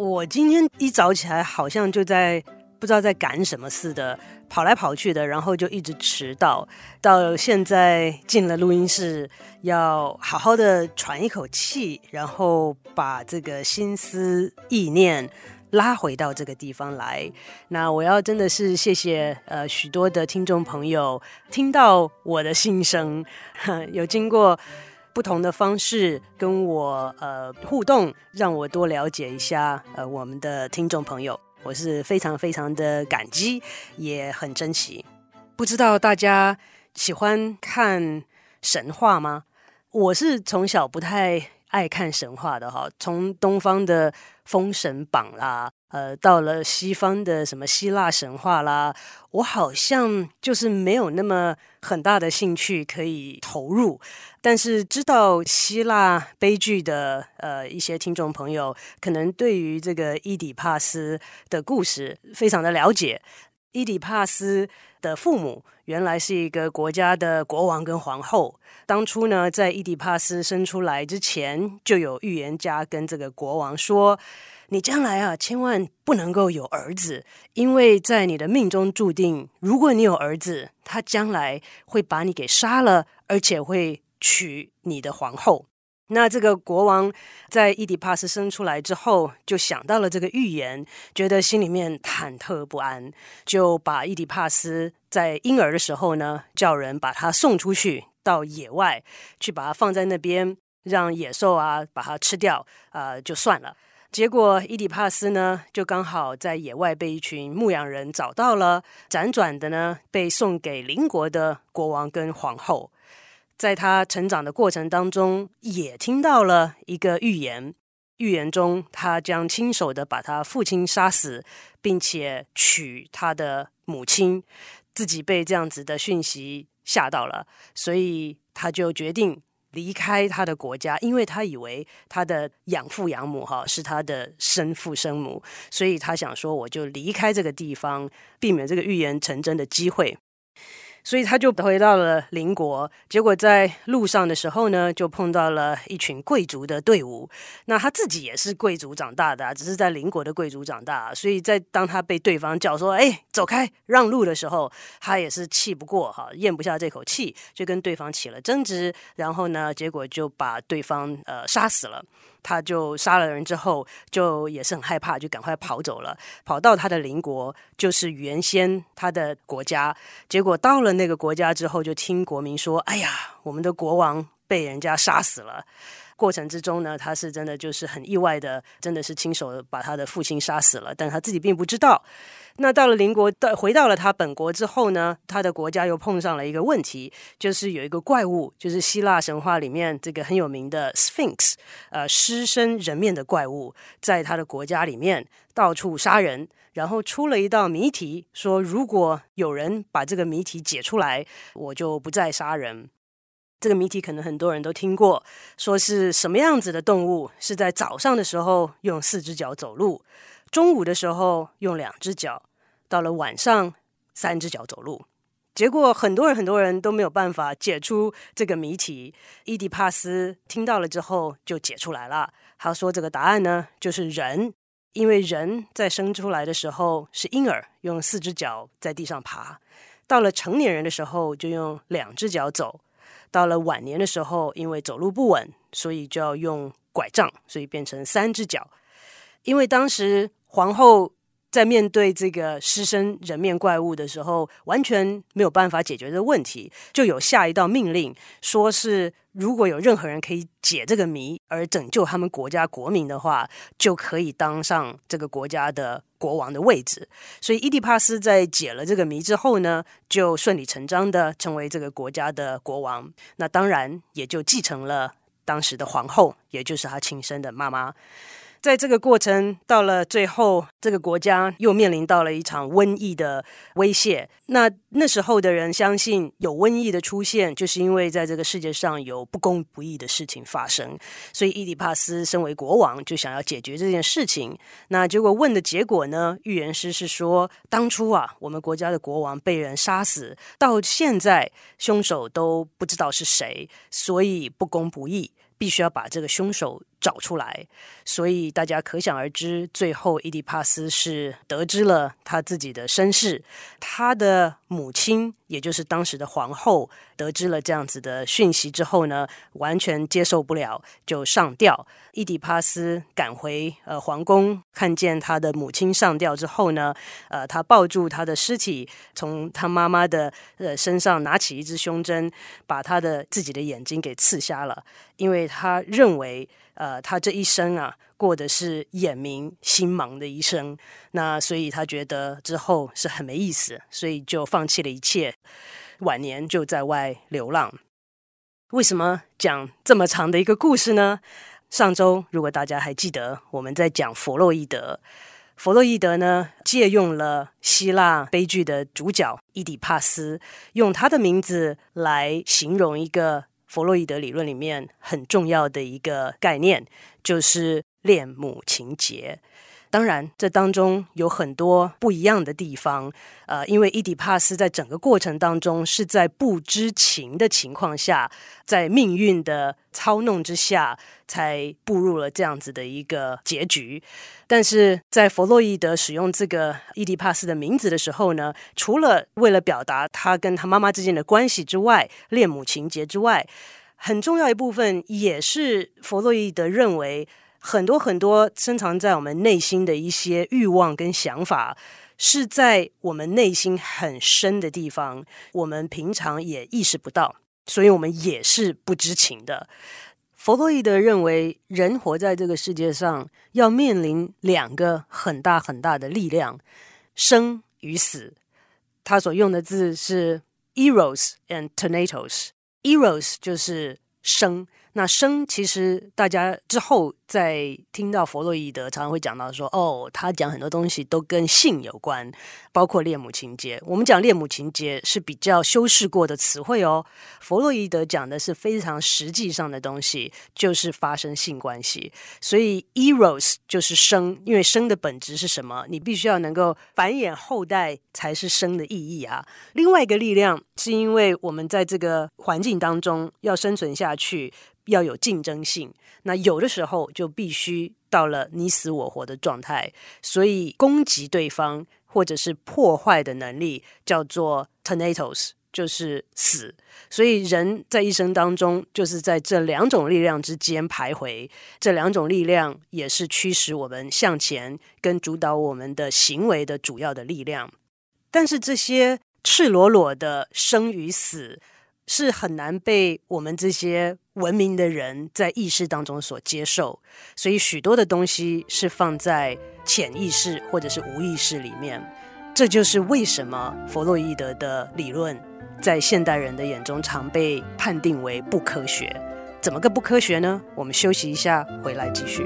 我今天一早起来，好像就在不知道在赶什么似的，跑来跑去的，然后就一直迟到。到现在进了录音室，要好好的喘一口气，然后把这个心思意念拉回到这个地方来。那我要真的是谢谢呃许多的听众朋友听到我的心声，有经过。不同的方式跟我呃互动，让我多了解一下呃我们的听众朋友，我是非常非常的感激，也很珍惜。不知道大家喜欢看神话吗？我是从小不太爱看神话的哈，从东方的《封神榜》啦。呃，到了西方的什么希腊神话啦，我好像就是没有那么很大的兴趣可以投入。但是知道希腊悲剧的呃一些听众朋友，可能对于这个伊底帕斯的故事非常的了解。伊底帕斯的父母原来是一个国家的国王跟皇后。当初呢，在伊底帕斯生出来之前，就有预言家跟这个国王说。你将来啊，千万不能够有儿子，因为在你的命中注定，如果你有儿子，他将来会把你给杀了，而且会娶你的皇后。那这个国王在伊底帕斯生出来之后，就想到了这个预言，觉得心里面忐忑不安，就把伊底帕斯在婴儿的时候呢，叫人把他送出去到野外，去把他放在那边，让野兽啊把他吃掉，啊、就算了。结果伊底帕斯呢，就刚好在野外被一群牧羊人找到了，辗转的呢被送给邻国的国王跟皇后。在他成长的过程当中，也听到了一个预言，预言中他将亲手的把他父亲杀死，并且娶他的母亲，自己被这样子的讯息吓到了，所以他就决定。离开他的国家，因为他以为他的养父养母哈是他的生父生母，所以他想说，我就离开这个地方，避免这个预言成真的机会。所以他就回到了邻国，结果在路上的时候呢，就碰到了一群贵族的队伍。那他自己也是贵族长大的，只是在邻国的贵族长大。所以在当他被对方叫说“哎，走开，让路”的时候，他也是气不过哈，咽不下这口气，就跟对方起了争执。然后呢，结果就把对方呃杀死了。他就杀了人之后，就也是很害怕，就赶快跑走了，跑到他的邻国，就是原先他的国家。结果到了那个国家之后，就听国民说：“哎呀，我们的国王被人家杀死了。”过程之中呢，他是真的就是很意外的，真的是亲手把他的父亲杀死了，但他自己并不知道。那到了邻国，到回到了他本国之后呢，他的国家又碰上了一个问题，就是有一个怪物，就是希腊神话里面这个很有名的 Sphinx，呃，狮身人面的怪物，在他的国家里面到处杀人，然后出了一道谜题，说如果有人把这个谜题解出来，我就不再杀人。这个谜题可能很多人都听过，说是什么样子的动物是在早上的时候用四只脚走路，中午的时候用两只脚，到了晚上三只脚走路。结果很多人很多人都没有办法解出这个谜题。伊迪帕斯听到了之后就解出来了，他说这个答案呢就是人，因为人在生出来的时候是婴儿，用四只脚在地上爬，到了成年人的时候就用两只脚走。到了晚年的时候，因为走路不稳，所以就要用拐杖，所以变成三只脚。因为当时皇后在面对这个狮身人面怪物的时候，完全没有办法解决这个问题，就有下一道命令，说是。如果有任何人可以解这个谜而拯救他们国家国民的话，就可以当上这个国家的国王的位置。所以伊蒂帕斯在解了这个谜之后呢，就顺理成章的成为这个国家的国王。那当然也就继承了当时的皇后，也就是他亲生的妈妈。在这个过程到了最后，这个国家又面临到了一场瘟疫的威胁。那那时候的人相信有瘟疫的出现，就是因为在这个世界上有不公不义的事情发生。所以伊底帕斯身为国王，就想要解决这件事情。那结果问的结果呢？预言师是说，当初啊，我们国家的国王被人杀死，到现在凶手都不知道是谁，所以不公不义。必须要把这个凶手找出来，所以大家可想而知，最后伊迪帕斯是得知了他自己的身世，他的母亲，也就是当时的皇后，得知了这样子的讯息之后呢，完全接受不了，就上吊。伊迪帕斯赶回呃皇宫，看见他的母亲上吊之后呢，呃，他抱住他的尸体，从他妈妈的呃身上拿起一支胸针，把他的自己的眼睛给刺瞎了，因为他认为，呃，他这一生啊，过的是眼明心盲的一生，那所以他觉得之后是很没意思，所以就放弃了一切，晚年就在外流浪。为什么讲这么长的一个故事呢？上周，如果大家还记得，我们在讲弗洛伊德。弗洛伊德呢，借用了希腊悲剧的主角伊底帕斯，用他的名字来形容一个弗洛伊德理论里面很重要的一个概念，就是恋母情结。当然，这当中有很多不一样的地方。呃，因为伊底帕斯在整个过程当中是在不知情的情况下，在命运的操弄之下，才步入了这样子的一个结局。但是在弗洛伊德使用这个伊底帕斯的名字的时候呢，除了为了表达他跟他妈妈之间的关系之外，恋母情结之外，很重要一部分也是弗洛伊德认为。很多很多深藏在我们内心的一些欲望跟想法，是在我们内心很深的地方，我们平常也意识不到，所以我们也是不知情的。弗洛伊德认为，人活在这个世界上，要面临两个很大很大的力量：生与死。他所用的字是 eros and thanatos。eros 就是生。那生其实大家之后在听到弗洛伊德常常会讲到说，哦，他讲很多东西都跟性有关，包括恋母情结。我们讲恋母情结是比较修饰过的词汇哦，弗洛伊德讲的是非常实际上的东西，就是发生性关系。所以 eros 就是生，因为生的本质是什么？你必须要能够繁衍后代才是生的意义啊。另外一个力量是因为我们在这个环境当中要生存下去。要有竞争性，那有的时候就必须到了你死我活的状态，所以攻击对方或者是破坏的能力叫做 thanatos，就是死。所以人在一生当中就是在这两种力量之间徘徊，这两种力量也是驱使我们向前跟主导我们的行为的主要的力量。但是这些赤裸裸的生与死，是很难被我们这些文明的人在意识当中所接受，所以许多的东西是放在潜意识或者是无意识里面。这就是为什么弗洛伊德的理论在现代人的眼中常被判定为不科学。怎么个不科学呢？我们休息一下，回来继续。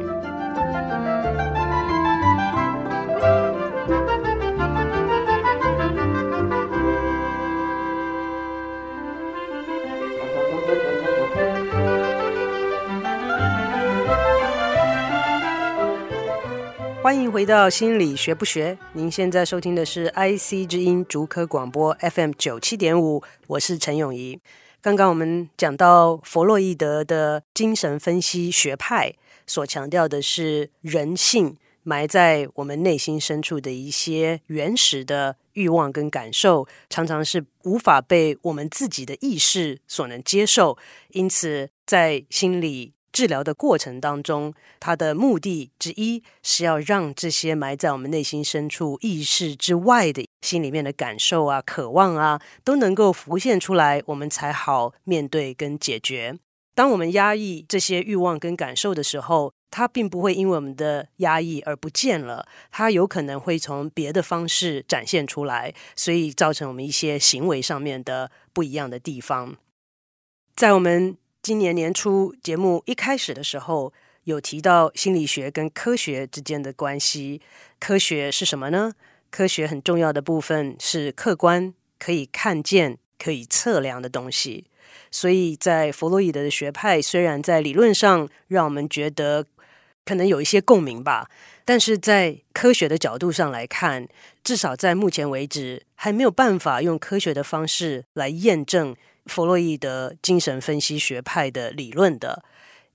欢迎回到心理学不学。您现在收听的是 IC 之音竹科广播 FM 九七点五，我是陈永仪。刚刚我们讲到弗洛伊德的精神分析学派所强调的是人性埋在我们内心深处的一些原始的欲望跟感受，常常是无法被我们自己的意识所能接受，因此在心理。治疗的过程当中，它的目的之一是要让这些埋在我们内心深处意识之外的心里面的感受啊、渴望啊，都能够浮现出来，我们才好面对跟解决。当我们压抑这些欲望跟感受的时候，它并不会因为我们的压抑而不见了，它有可能会从别的方式展现出来，所以造成我们一些行为上面的不一样的地方。在我们今年年初节目一开始的时候，有提到心理学跟科学之间的关系。科学是什么呢？科学很重要的部分是客观、可以看见、可以测量的东西。所以在弗洛伊德的学派，虽然在理论上让我们觉得可能有一些共鸣吧，但是在科学的角度上来看，至少在目前为止，还没有办法用科学的方式来验证弗洛伊德精神分析学派的理论的。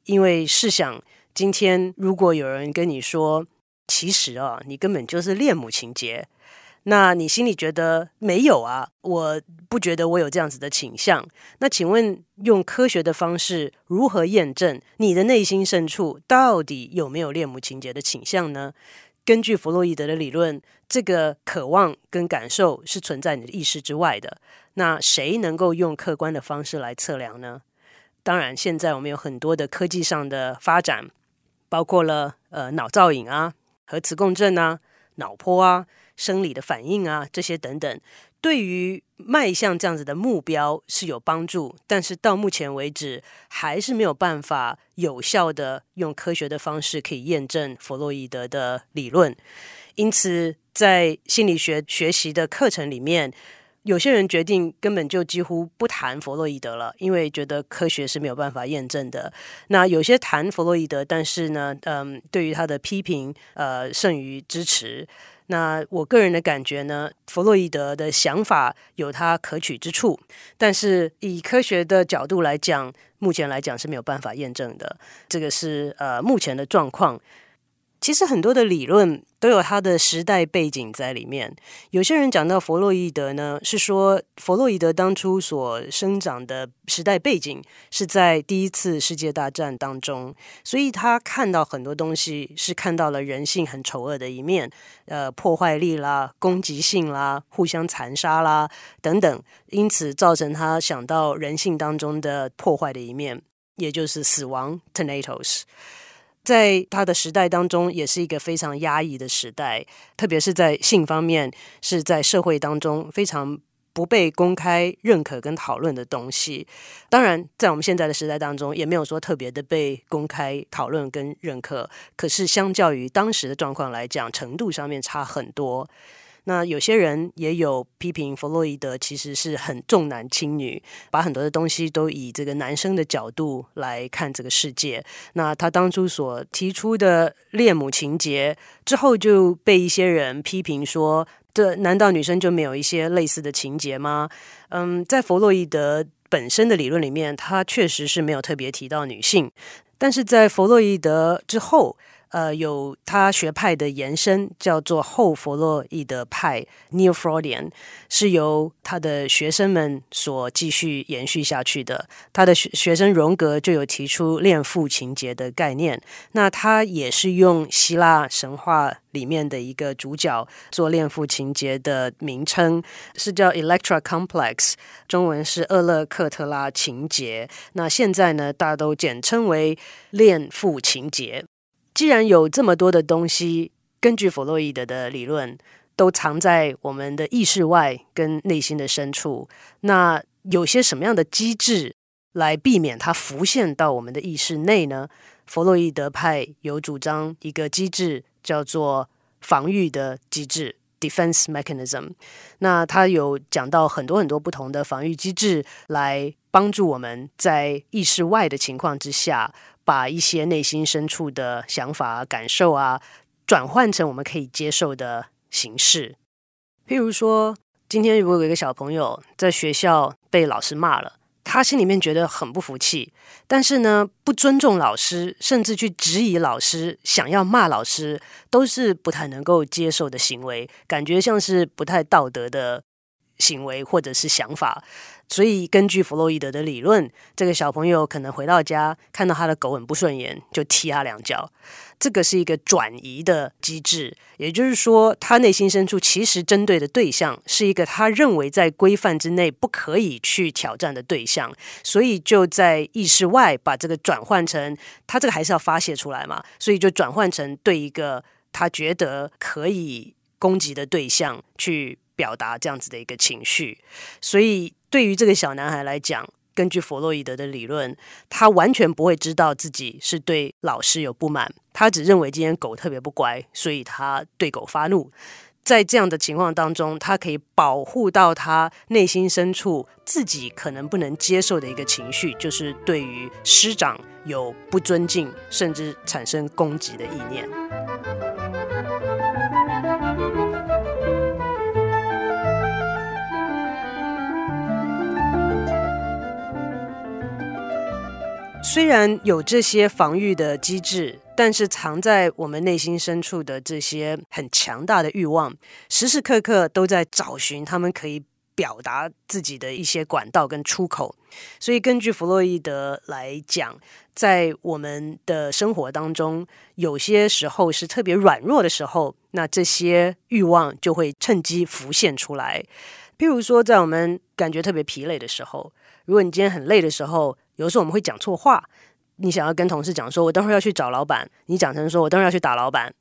因为试想，今天如果有人跟你说，其实啊，你根本就是恋母情结，那你心里觉得没有啊？我不觉得我有这样子的倾向。那请问，用科学的方式如何验证你的内心深处到底有没有恋母情结的倾向呢？根据弗洛伊德的理论，这个渴望跟感受是存在你的意识之外的。那谁能够用客观的方式来测量呢？当然，现在我们有很多的科技上的发展，包括了呃脑造影啊、核磁共振啊、脑波啊、生理的反应啊这些等等，对于迈向这样子的目标是有帮助。但是到目前为止，还是没有办法有效的用科学的方式可以验证弗洛伊德的理论。因此，在心理学学习的课程里面，有些人决定根本就几乎不谈弗洛伊德了，因为觉得科学是没有办法验证的。那有些谈弗洛伊德，但是呢，嗯，对于他的批评，呃，胜于支持。那我个人的感觉呢，弗洛伊德的想法有他可取之处，但是以科学的角度来讲，目前来讲是没有办法验证的。这个是呃目前的状况。其实很多的理论都有它的时代背景在里面。有些人讲到弗洛伊德呢，是说弗洛伊德当初所生长的时代背景是在第一次世界大战当中，所以他看到很多东西是看到了人性很丑恶的一面，呃，破坏力啦、攻击性啦、互相残杀啦等等，因此造成他想到人性当中的破坏的一面，也就是死亡 （Thanatos）。在他的时代当中，也是一个非常压抑的时代，特别是在性方面，是在社会当中非常不被公开认可跟讨论的东西。当然，在我们现在的时代当中，也没有说特别的被公开讨论跟认可。可是，相较于当时的状况来讲，程度上面差很多。那有些人也有批评弗洛伊德，其实是很重男轻女，把很多的东西都以这个男生的角度来看这个世界。那他当初所提出的恋母情结之后，就被一些人批评说：这难道女生就没有一些类似的情节吗？嗯，在弗洛伊德本身的理论里面，他确实是没有特别提到女性，但是在弗洛伊德之后。呃，有他学派的延伸，叫做后弗洛伊德派 （Neo-Freudian），是由他的学生们所继续延续下去的。他的学学生荣格就有提出恋父情结的概念，那他也是用希腊神话里面的一个主角做恋父情结的名称，是叫 Electra Complex，中文是厄勒克特拉情结。那现在呢，大家都简称为恋父情结。既然有这么多的东西，根据弗洛伊德的理论，都藏在我们的意识外跟内心的深处，那有些什么样的机制来避免它浮现到我们的意识内呢？弗洛伊德派有主张一个机制，叫做防御的机制 （defense mechanism）。那他有讲到很多很多不同的防御机制，来帮助我们在意识外的情况之下。把一些内心深处的想法、感受啊，转换成我们可以接受的形式。譬如说，今天如果有一个小朋友在学校被老师骂了，他心里面觉得很不服气，但是呢，不尊重老师，甚至去质疑老师，想要骂老师，都是不太能够接受的行为，感觉像是不太道德的行为或者是想法。所以，根据弗洛伊德的理论，这个小朋友可能回到家看到他的狗很不顺眼，就踢他两脚。这个是一个转移的机制，也就是说，他内心深处其实针对的对象是一个他认为在规范之内不可以去挑战的对象，所以就在意识外把这个转换成他这个还是要发泄出来嘛，所以就转换成对一个他觉得可以攻击的对象去表达这样子的一个情绪，所以。对于这个小男孩来讲，根据弗洛伊德的理论，他完全不会知道自己是对老师有不满，他只认为今天狗特别不乖，所以他对狗发怒。在这样的情况当中，他可以保护到他内心深处自己可能不能接受的一个情绪，就是对于师长有不尊敬，甚至产生攻击的意念。虽然有这些防御的机制，但是藏在我们内心深处的这些很强大的欲望，时时刻刻都在找寻他们可以表达自己的一些管道跟出口。所以，根据弗洛伊德来讲，在我们的生活当中，有些时候是特别软弱的时候，那这些欲望就会趁机浮现出来。譬如说，在我们感觉特别疲累的时候，如果你今天很累的时候，有时候我们会讲错话，你想要跟同事讲说，我等会儿要去找老板，你讲成说我等会儿要去打老板。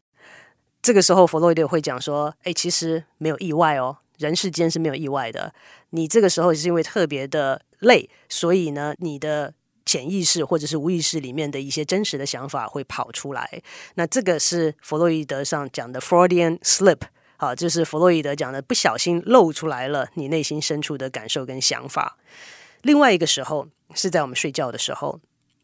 这个时候，弗洛伊德会讲说，哎，其实没有意外哦，人世间是没有意外的。你这个时候是因为特别的累，所以呢，你的潜意识或者是无意识里面的一些真实的想法会跑出来。那这个是弗洛伊德上讲的 Freudian slip，好，就是弗洛伊德讲的不小心露出来了你内心深处的感受跟想法。另外一个时候是在我们睡觉的时候，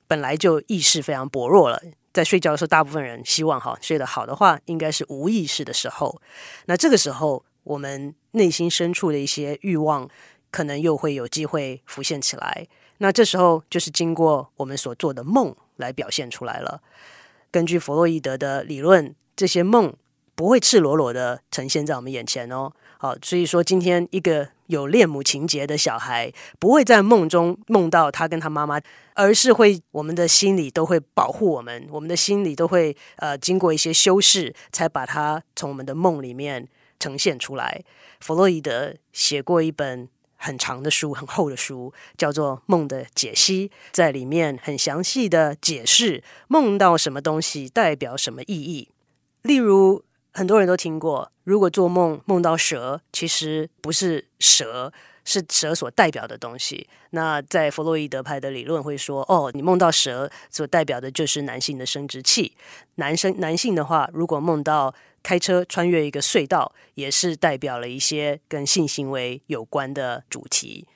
本来就意识非常薄弱了。在睡觉的时候，大部分人希望哈睡得好的话，应该是无意识的时候。那这个时候，我们内心深处的一些欲望，可能又会有机会浮现起来。那这时候就是经过我们所做的梦来表现出来了。根据弗洛伊德的理论，这些梦不会赤裸裸的呈现在我们眼前哦。好，所以说今天一个有恋母情结的小孩，不会在梦中梦到他跟他妈妈，而是会我们的心里都会保护我们，我们的心里都会呃经过一些修饰，才把他从我们的梦里面呈现出来。弗洛伊德写过一本很长的书，很厚的书，叫做《梦的解析》，在里面很详细的解释梦到什么东西代表什么意义，例如。很多人都听过，如果做梦梦到蛇，其实不是蛇，是蛇所代表的东西。那在弗洛伊德派的理论会说，哦，你梦到蛇所代表的就是男性的生殖器。男生男性的话，如果梦到开车穿越一个隧道，也是代表了一些跟性行为有关的主题。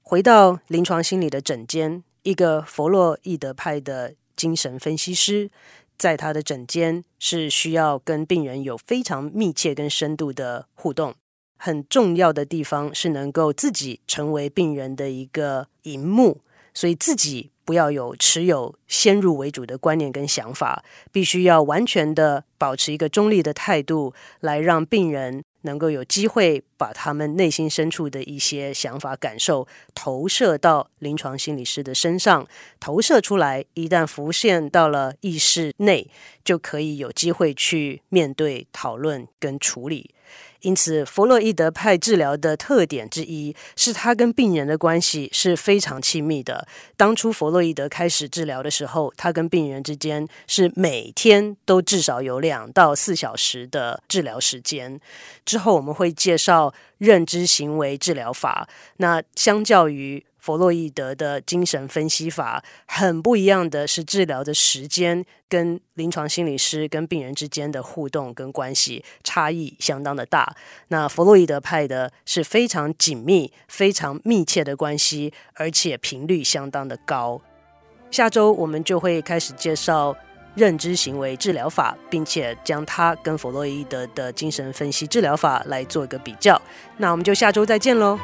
回到临床心理的诊间，一个弗洛伊德派的精神分析师。在他的诊间是需要跟病人有非常密切跟深度的互动，很重要的地方是能够自己成为病人的一个荧幕，所以自己不要有持有先入为主的观念跟想法，必须要完全的保持一个中立的态度，来让病人。能够有机会把他们内心深处的一些想法、感受投射到临床心理师的身上，投射出来，一旦浮现到了意识内，就可以有机会去面对、讨论跟处理。因此，弗洛伊德派治疗的特点之一是，他跟病人的关系是非常亲密的。当初弗洛伊德开始治疗的时候，他跟病人之间是每天都至少有两到四小时的治疗时间。之后我们会介绍认知行为治疗法。那相较于弗洛伊德的精神分析法很不一样的是，治疗的时间跟临床心理师跟病人之间的互动跟关系差异相当的大。那弗洛伊德派的是非常紧密、非常密切的关系，而且频率相当的高。下周我们就会开始介绍认知行为治疗法，并且将它跟弗洛伊德的精神分析治疗法来做一个比较。那我们就下周再见喽。